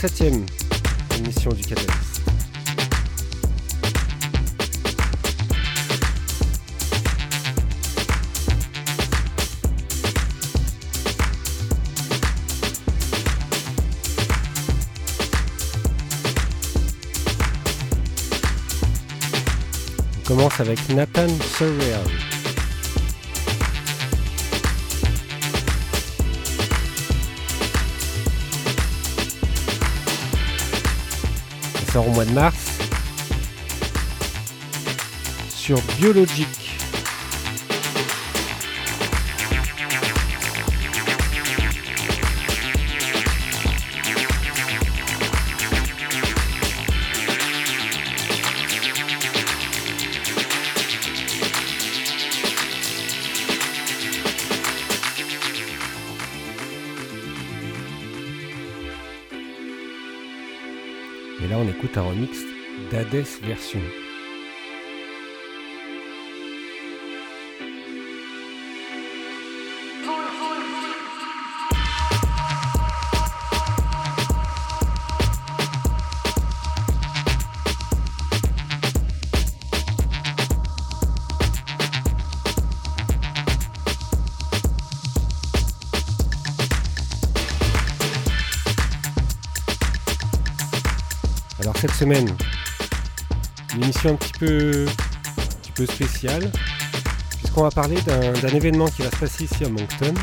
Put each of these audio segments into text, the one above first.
47e euh, émission du Catalyst. On commence avec Nathan Surreal. Sort au mois de mars. Sur Biologic. un remix d'Hades version. Une émission un petit peu, un petit peu spéciale, puisqu'on va parler d'un événement qui va se passer ici à Moncton,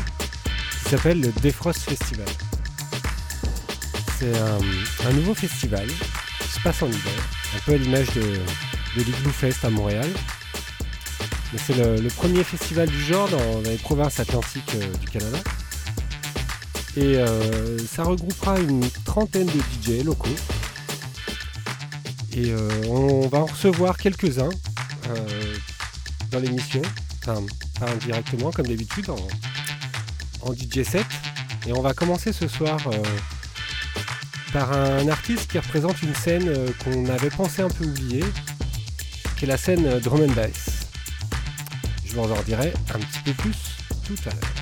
qui s'appelle le Defrost Festival. C'est un, nouveau festival qui se passe en hiver, un peu à l'image de, de l'Igloo Fest à Montréal. C'est le, premier festival du genre dans, les provinces atlantiques euh, du Canada. Et euh, ça regroupera une trentaine de DJ locaux et euh, on va en recevoir quelques-uns euh, dans l'émission, enfin pas indirectement comme d'habitude en, DJ set. Et on va commencer ce soir euh, par un artiste qui représente une scène qu'on avait pensé un peu oublier, qui est la scène drum and bass. Je vous en dirai un petit peu plus tout à l'heure.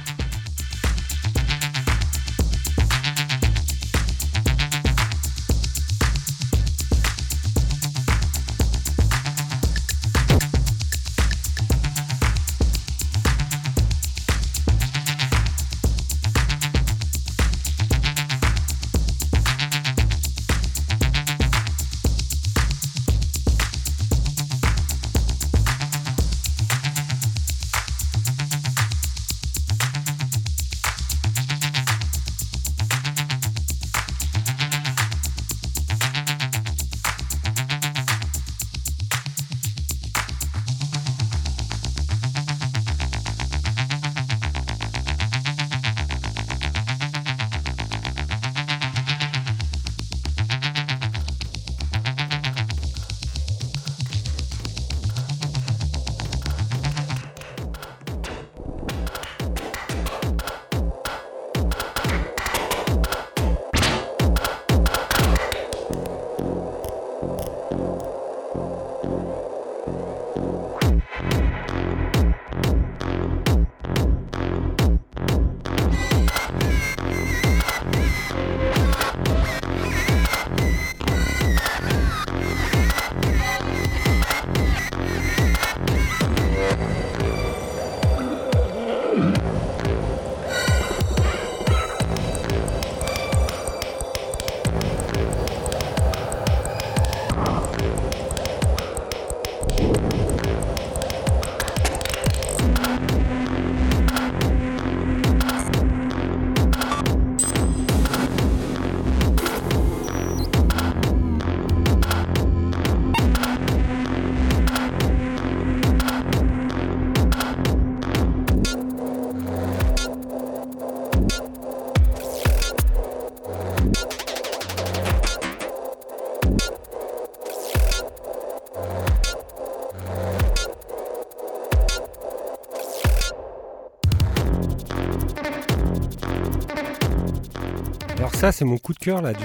C'est mon coup de cœur là, du,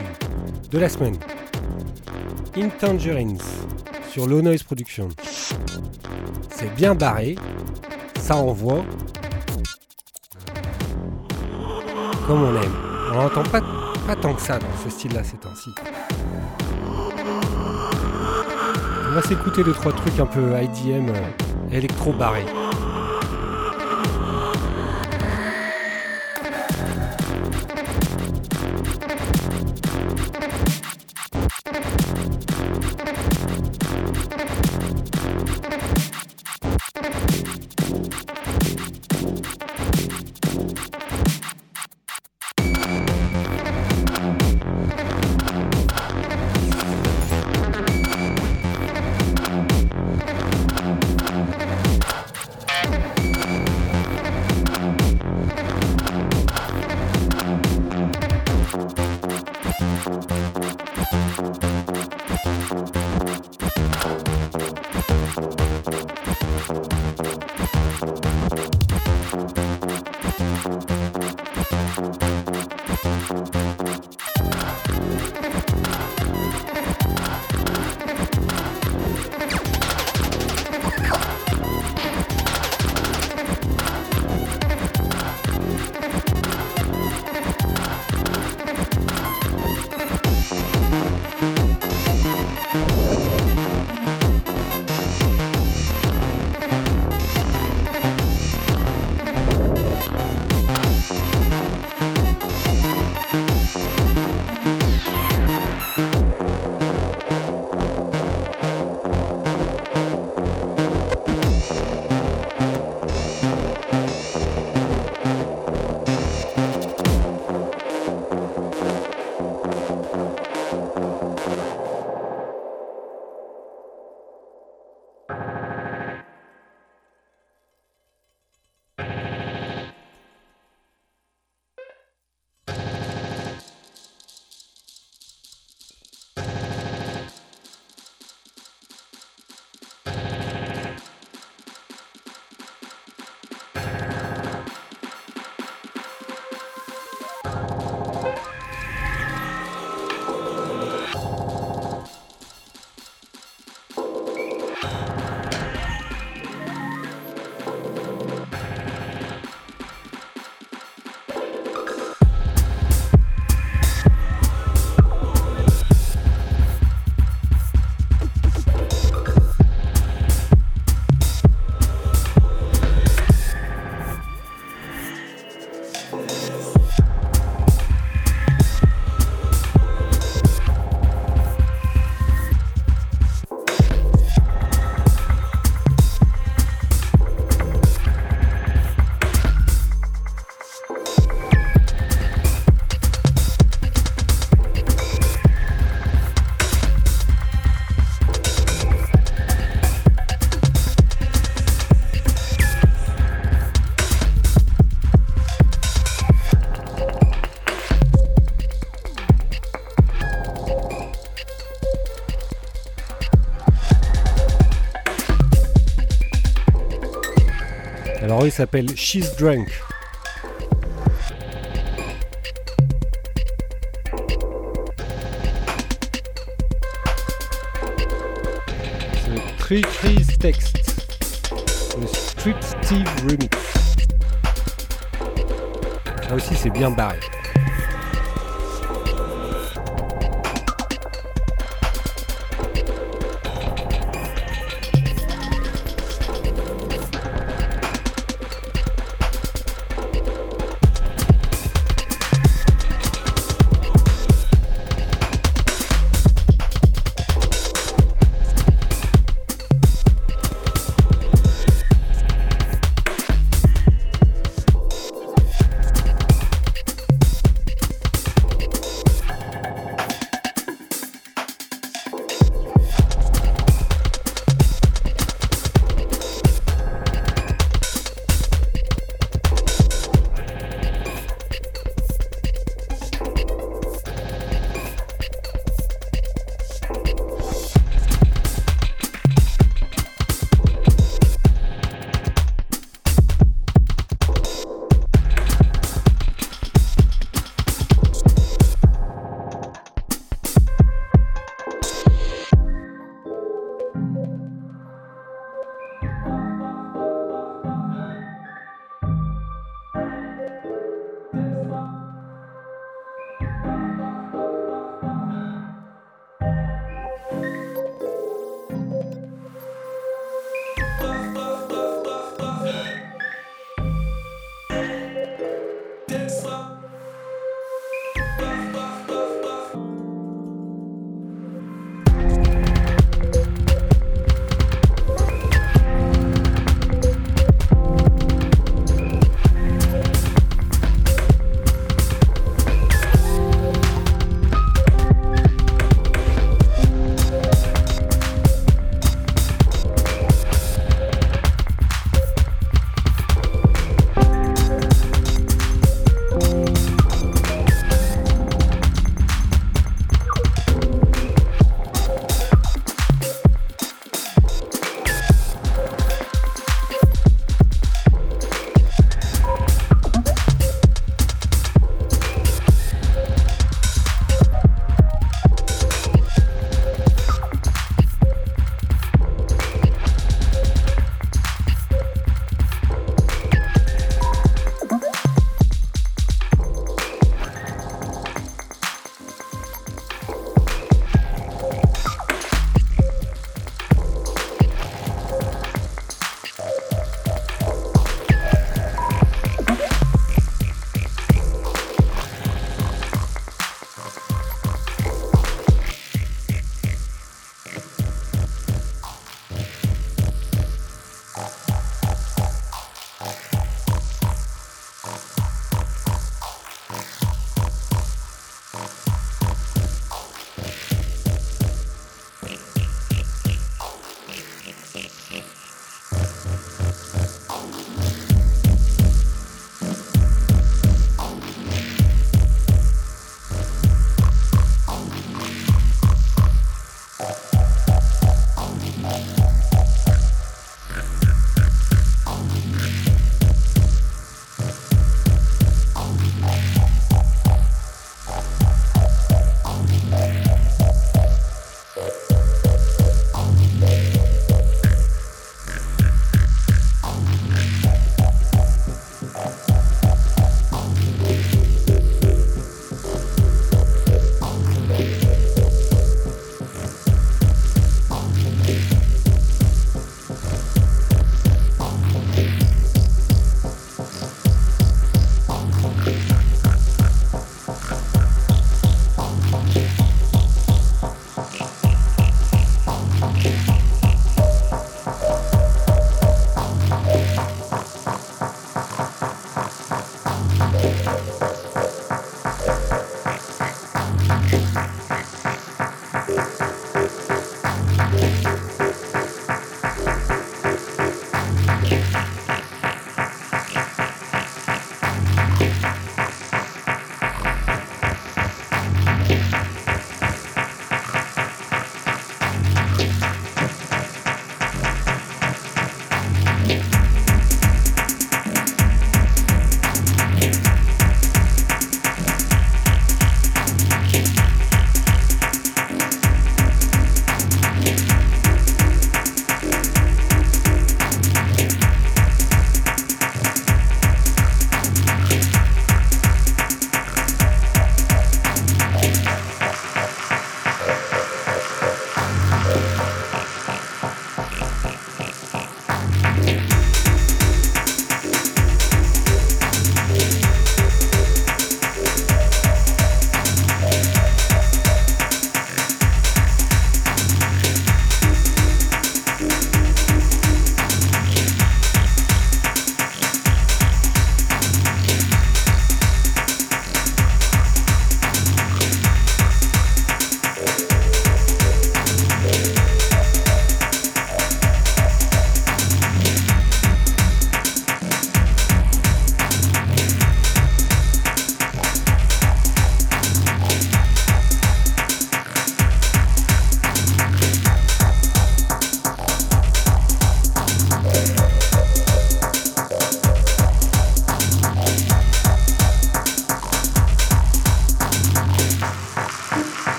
de la semaine. In Tangerines sur Low Noise Production. C'est bien barré, ça envoie comme on aime. On n'entend pas, pas tant que ça dans ce style-là ces temps-ci. On va s'écouter deux trois trucs un peu IDM euh, il s'appelle She's Drunk. C'est Tree Text. Le Street Steve Remix. Là aussi c'est bien barré.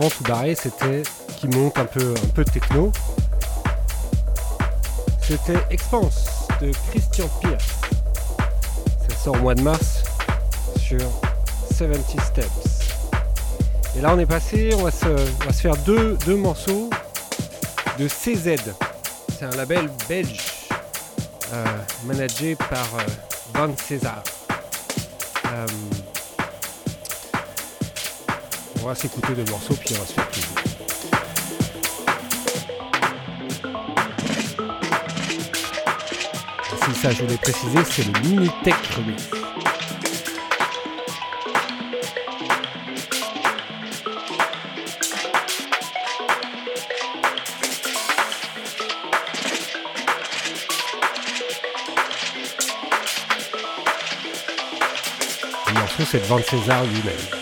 D'avant tout barré, c'était qui monte un peu, un peu techno. C'était Expanse de Christian Pierce. Ça sort au mois de mars sur 70 Steps. Et là on est passé, on va se, faire deux, deux morceaux de CZ. C'est un label belge euh, managé par euh, Van César. Euh, on va s'écouter deux morceaux puis on va se faire plaisir. Si ça je voulais préciser, c'est le Mini Tech Remix. C'est Van César lui-même.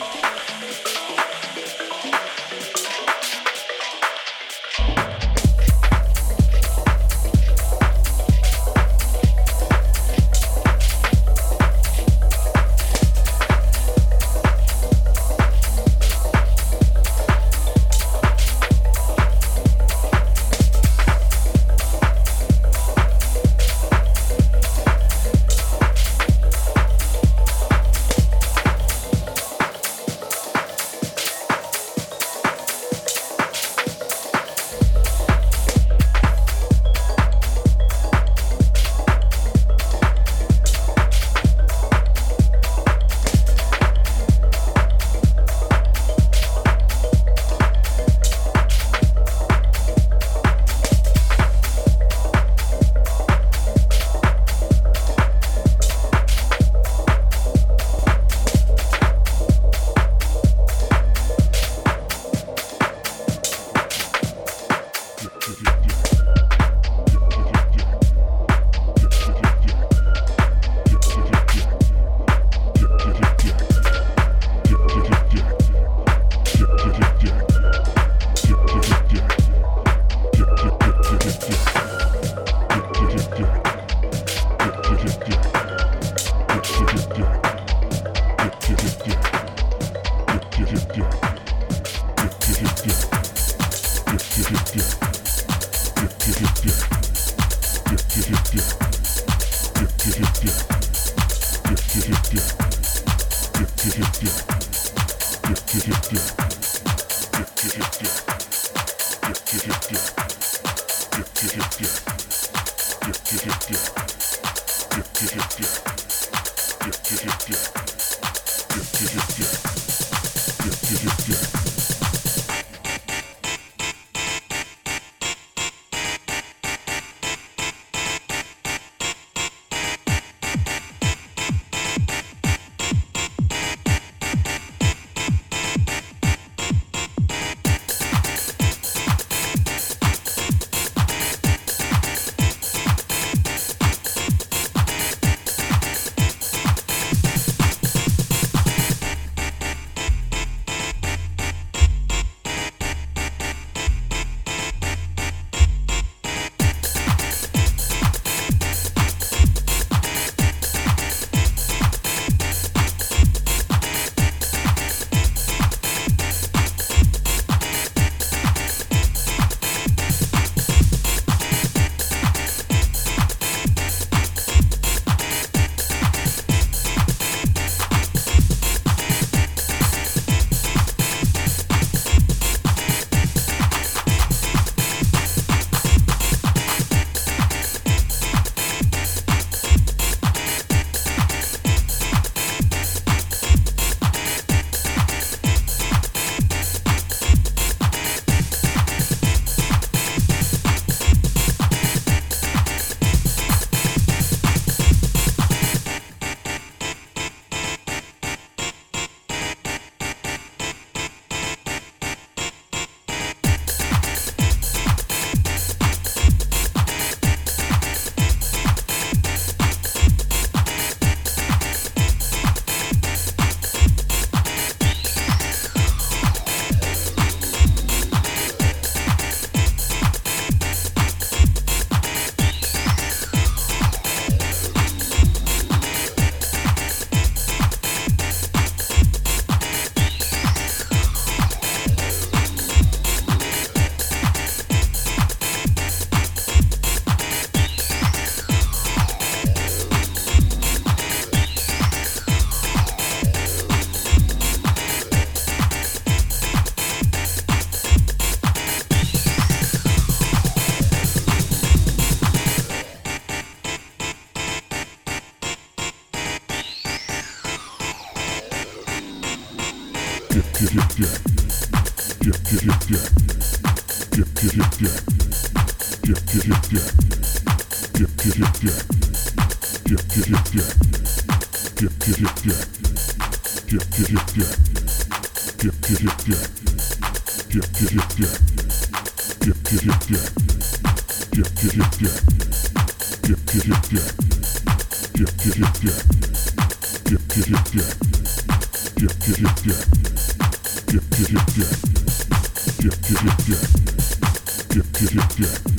yeah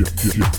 Yeah.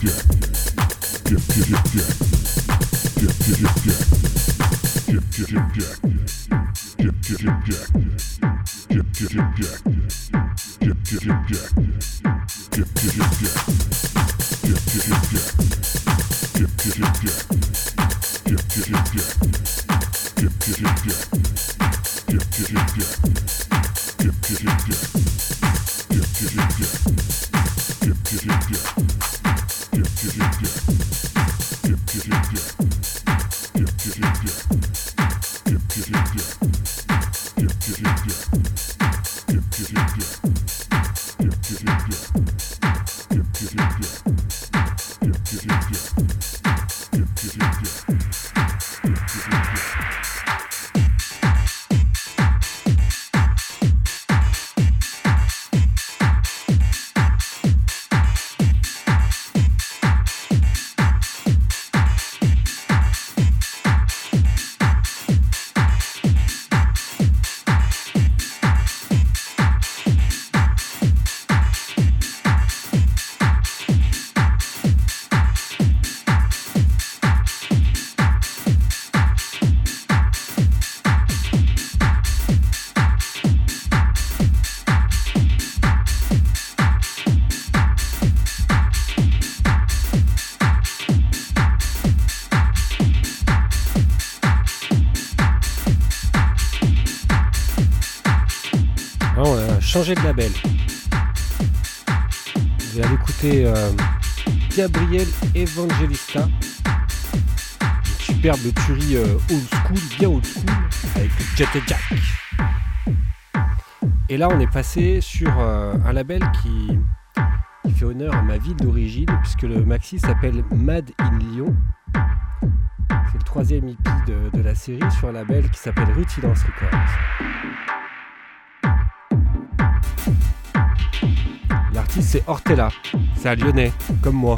Changer de label. Vous allez écouter euh, Gabriel Evangelista. Superbe tuerie euh, old school, bien old school, avec Jet et Jack. Et là, on est passé sur euh, un label qui, fait honneur à ma ville d'origine, puisque le maxi s'appelle Mad in Lyon. C'est le troisième EP de, de la série sur un label qui s'appelle Rutilance Records. C'est Hortella. C'est un lyonnais, comme moi.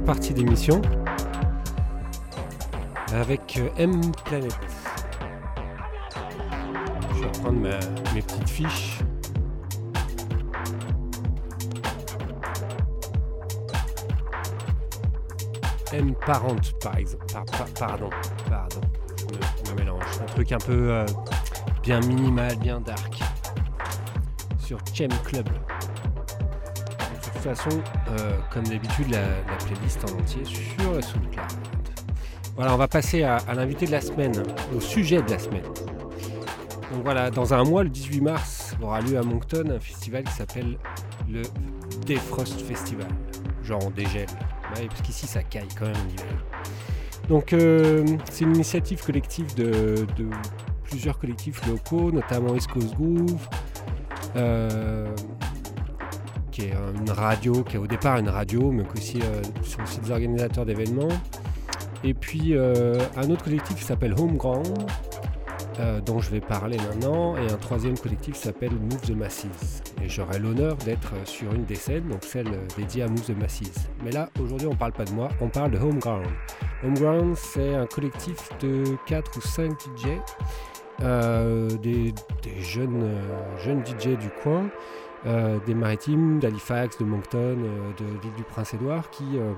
Partie d'émission avec euh, M Planet. Je vais reprendre mes petites fiches. M Parent par exemple. pardon, pardon, je me, mélange. Un truc un peu euh, bien minimal, bien dark. Sur Chem Club euh, comme d'habitude, la, playlist en entier sur le SoundCloud. Voilà, on va passer à, l'invité de la semaine, au sujet de la semaine. Donc voilà, dans un mois, le 18 mars, aura lieu à Moncton un festival qui s'appelle le Defrost Festival. Genre on dégèle. parce qu'ici ça caille quand même l'hiver. Donc euh, c'est une initiative collective de, plusieurs collectifs locaux, notamment East Coast Groove, euh, qui est une radio, qui est au départ une radio, mais qui aussi euh, sont aussi des organisateurs d'événements. Et puis euh, un autre collectif qui s'appelle Homeground, euh, dont je vais parler maintenant, et un troisième collectif qui s'appelle Move the Masses. Et j'aurai l'honneur d'être sur une des scènes, donc celle dédiée à Move the Masses. Mais là, aujourd'hui, on ne parle pas de moi, on parle de Homeground. Homeground, c'est un collectif de 4 ou 5 DJ, des, jeunes, jeunes DJ du coin, euh, des maritimes, d'Halifax, de Moncton, euh, de l'île du Prince-Édouard, qui, euh,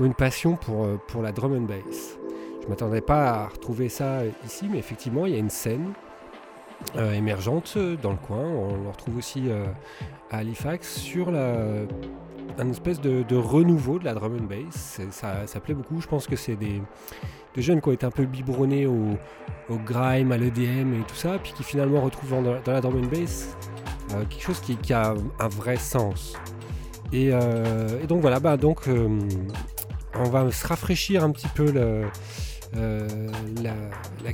ont une passion pour, pour la drum and bass. Je m'attendais pas à retrouver ça ici, mais effectivement, il y a une scène émergente dans le coin. On le retrouve aussi à Halifax sur la, un espèce de, renouveau de la drum and bass. Ça, ça plaît beaucoup. Je pense que c'est des, jeunes qui ont été un peu biberonnés au, grime, à l'EDM et tout ça, puis qui finalement retrouvent dans, la drum and bass quelque chose qui, a un vrai sens. Et, euh, donc voilà, bah donc euh, on va se rafraîchir un petit peu la,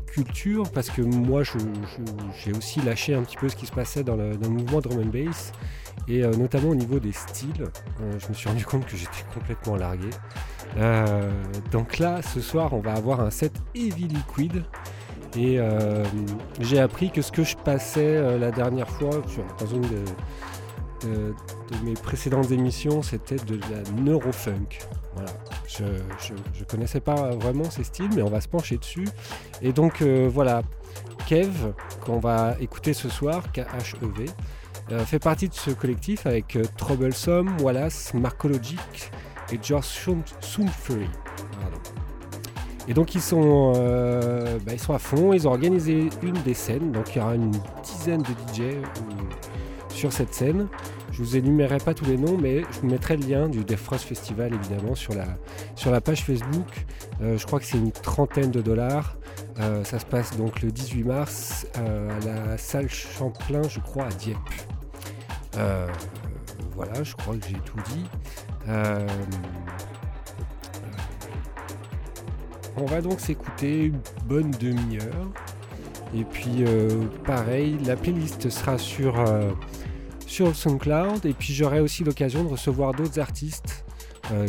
culture parce que moi j'ai aussi lâché un petit peu ce qui se passait dans le, mouvement drum and bass et euh, notamment au niveau des styles, euh, je me suis rendu compte que j'étais complètement largué. Euh, donc là, ce soir, on va avoir un set Heavy Liquid. Et j'ai appris que ce que je passais la dernière fois dans une de, mes précédentes émissions, c'était de la neurofunk. Voilà. Je, ne connaissais pas vraiment ces styles, mais on va se pencher dessus. Et donc voilà, Kev, qu'on va écouter ce soir, K-H-E-V. Euh, fait partie de ce collectif avec euh, Troublesome, Wallace, Marcologic et George Soonfury. Et donc ils sont, euh, bah, ils sont à fond, ils ont organisé une des scènes, donc il y aura une dizaine de DJ sur cette scène. Je vous énumérerai pas tous les noms, mais je vous mettrai le lien du Defrost Festival évidemment sur la, sur la page Facebook. je crois que c'est une trentaine de dollars. ça se passe donc le 18 mars à la salle Champlain, je crois, à Dieppe. Euh, voilà, je crois que j'ai tout dit. Euh, on va donc s'écouter une bonne demi-heure. Et puis euh, pareil, la playlist sera sur, sur le SoundCloud. Et puis j'aurai aussi l'occasion de recevoir d'autres artistes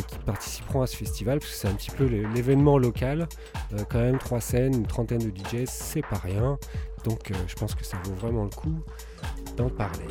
qui participeront à ce festival, parce que c'est un petit peu l'événement local. quand même, trois scènes, une trentaine de DJs, c'est pas rien. Donc je pense que ça vaut vraiment le coup d'en parler.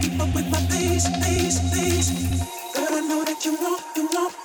Keep up with my pace, pace, pace. Girl, I know that you want, you want.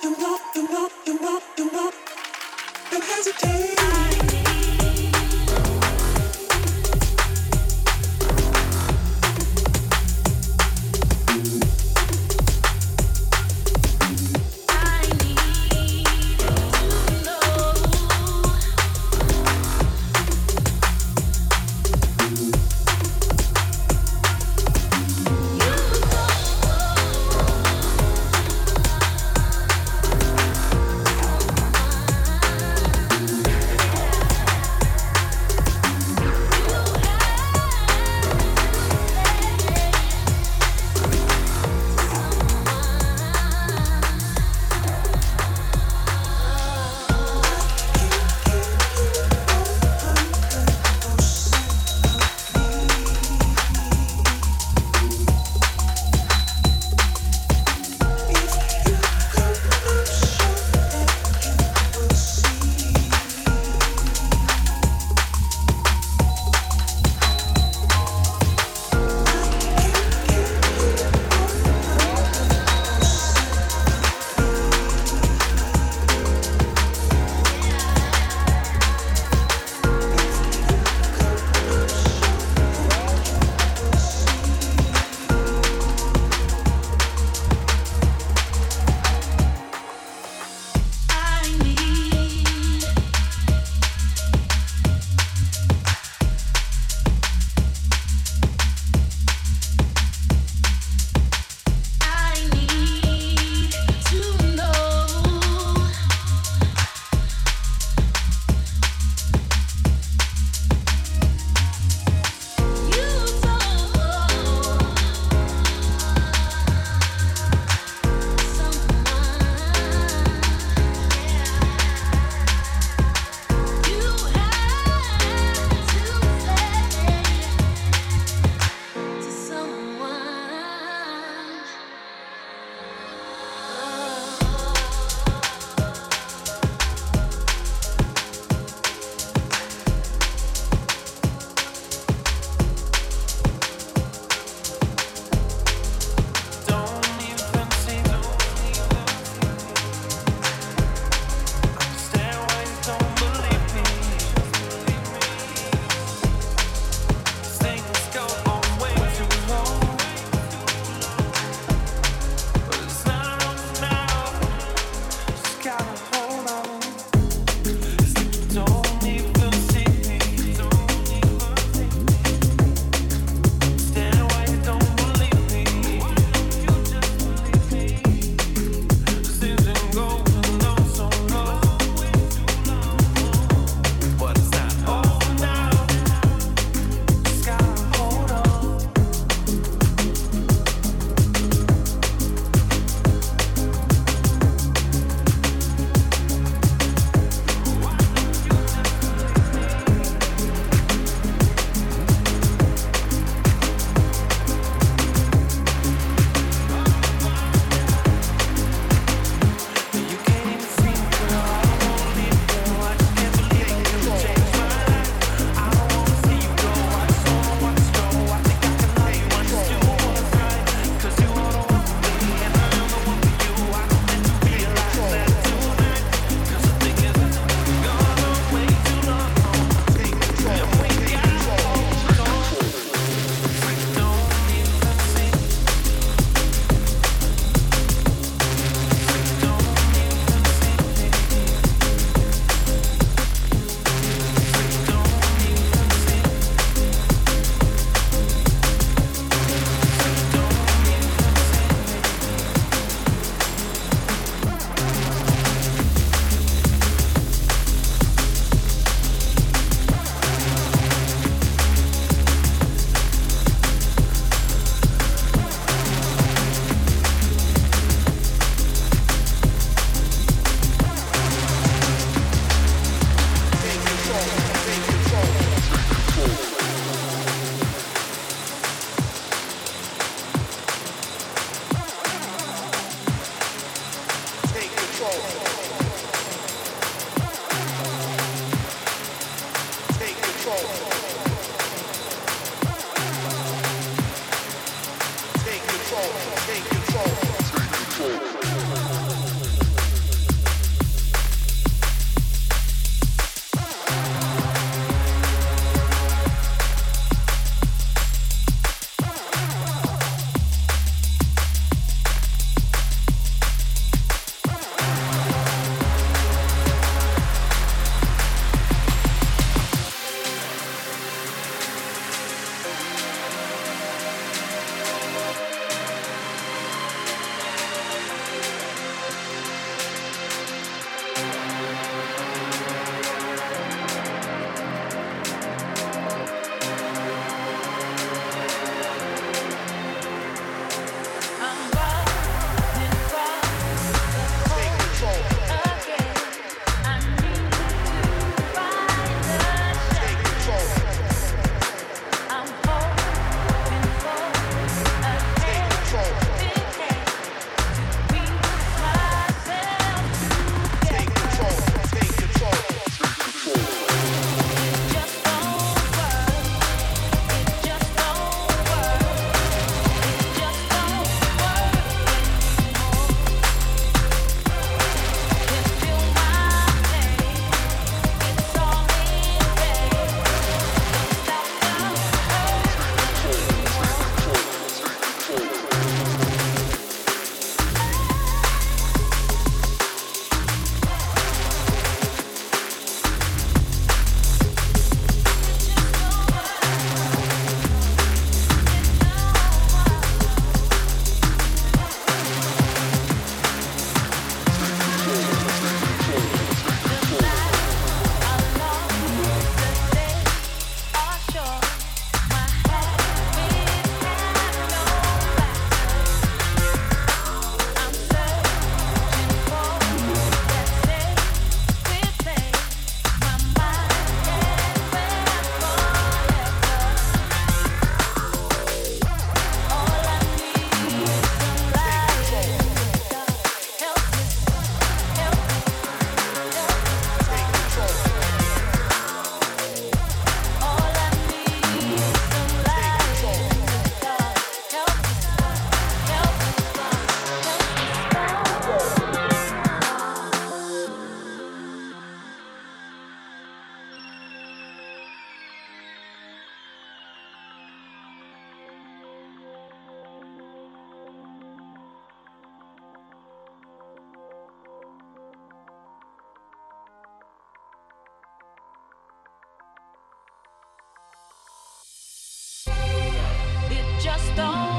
stone.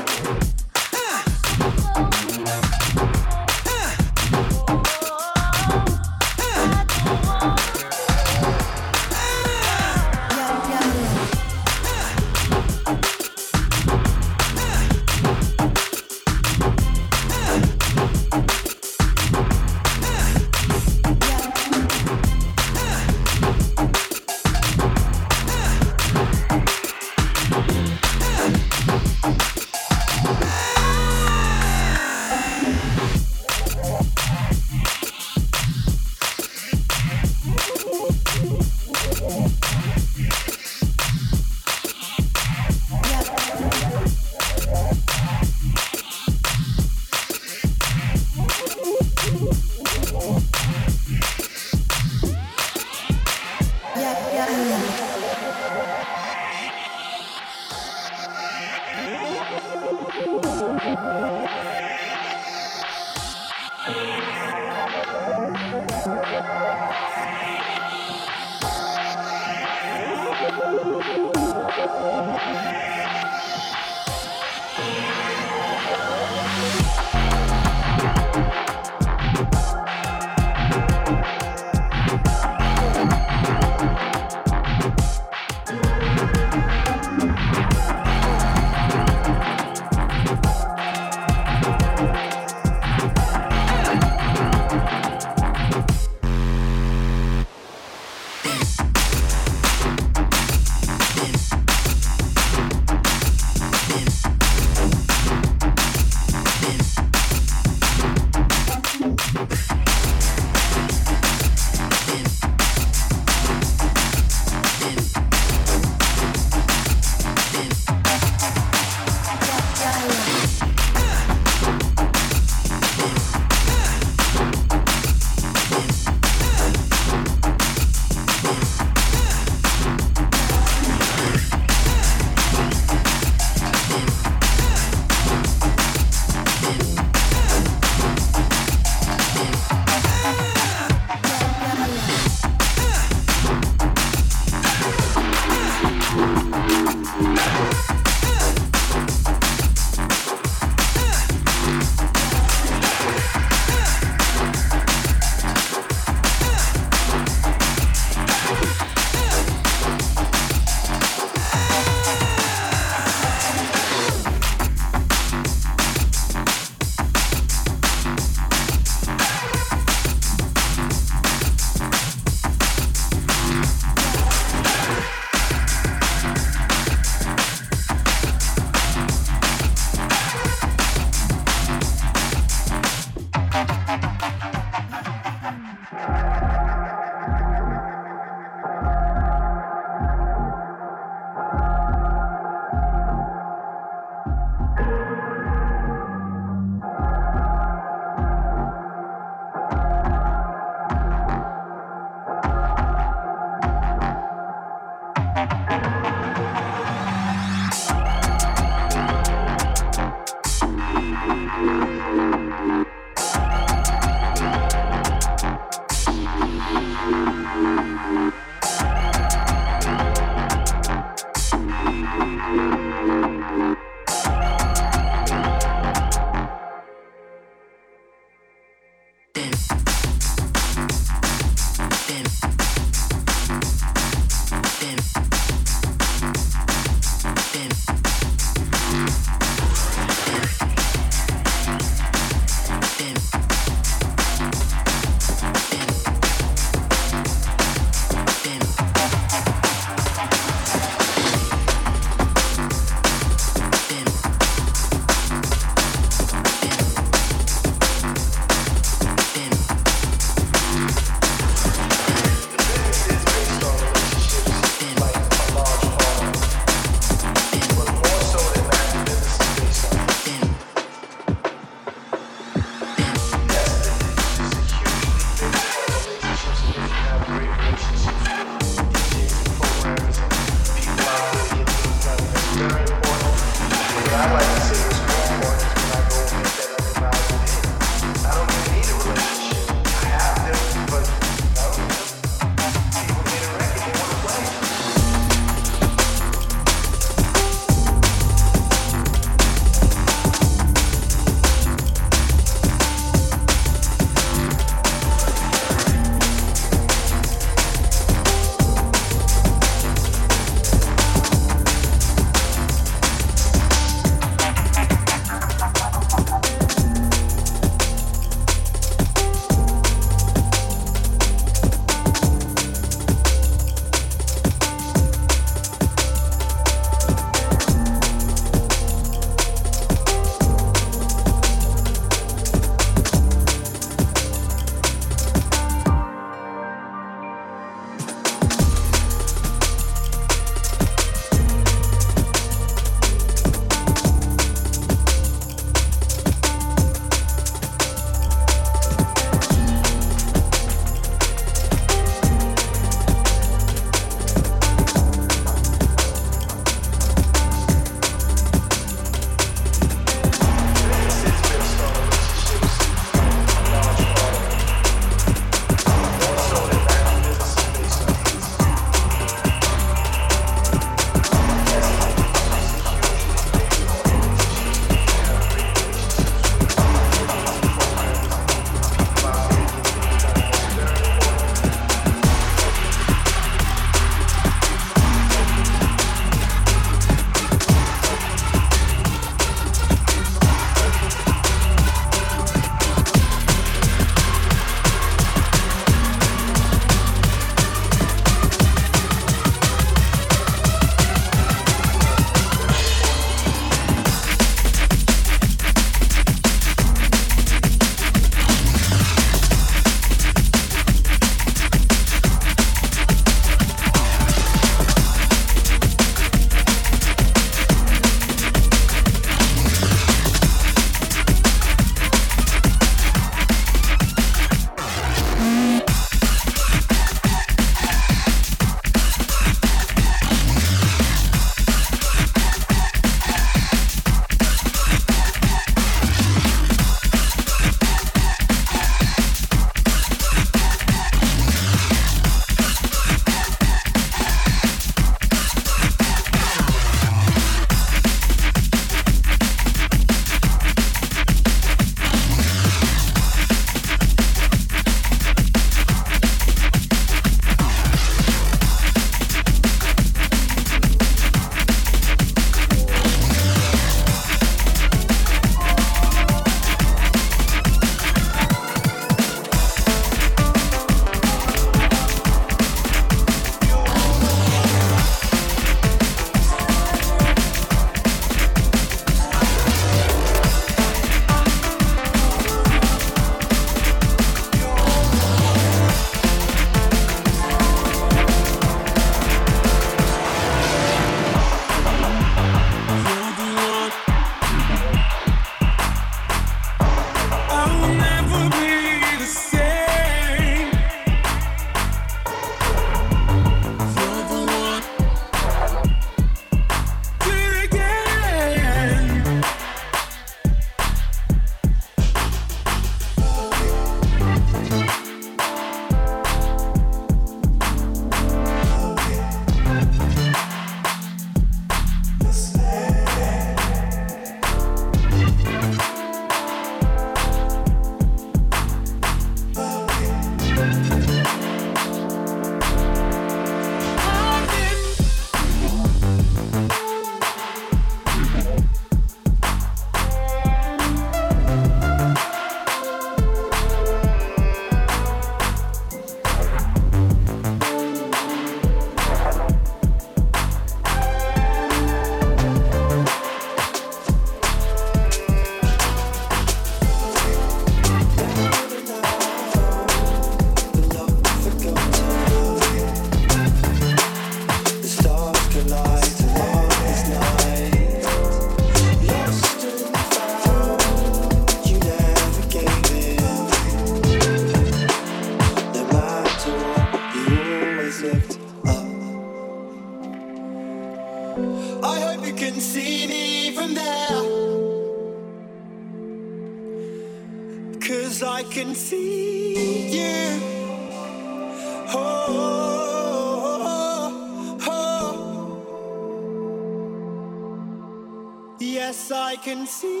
Can see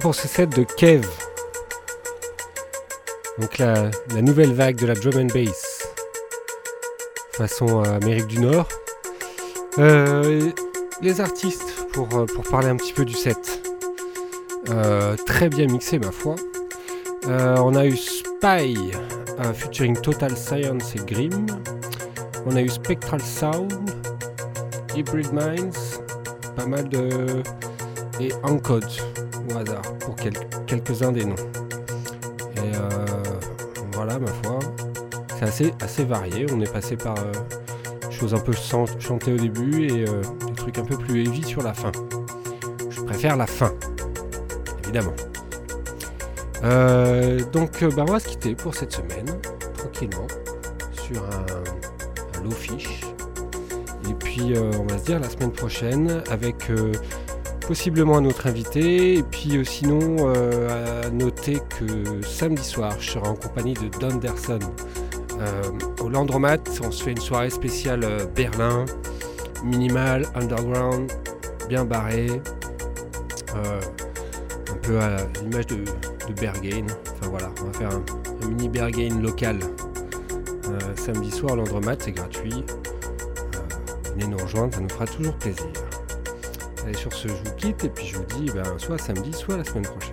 Pour ce set de Kev. Donc la, nouvelle vague de la drum and bass. Façon euh, Amérique du Nord. Euh, les artistes, pour, euh, pour parler un petit peu du set. Très bien mixé ma foi. On a eu Spy featuring Total Science et Grim. On a eu Spectral Sound, Hybrid Minds, pas mal de. et Encode quelques-uns des noms. Et euh, voilà ma foi, c'est assez, assez varié. On est passé par euh, des choses un peu chan- chantées au début et euh, des trucs un peu plus heavy sur la fin. Je préfère la fin, évidemment. Donc, bah, on va se quitter pour cette semaine, tranquillement, sur un, low fish. Et puis, on va se dire la semaine prochaine avec possiblement un autre invité. Et puis, euh, sinon, euh, à noter que samedi soir, je serai en compagnie de Don Derson euh, au Landromat. On se fait une soirée spéciale Berlin, minimal, underground, bien barré. Un peu à l'image de, de Berghain. Enfin voilà, on va faire un, mini Berghain local samedi soir Landromat, c'est gratuit. Venez nous rejoindre, ça nous fera toujours plaisir. Allez, sur ce, je vous quitte et puis je vous dis ben, soit samedi, soit la semaine prochaine.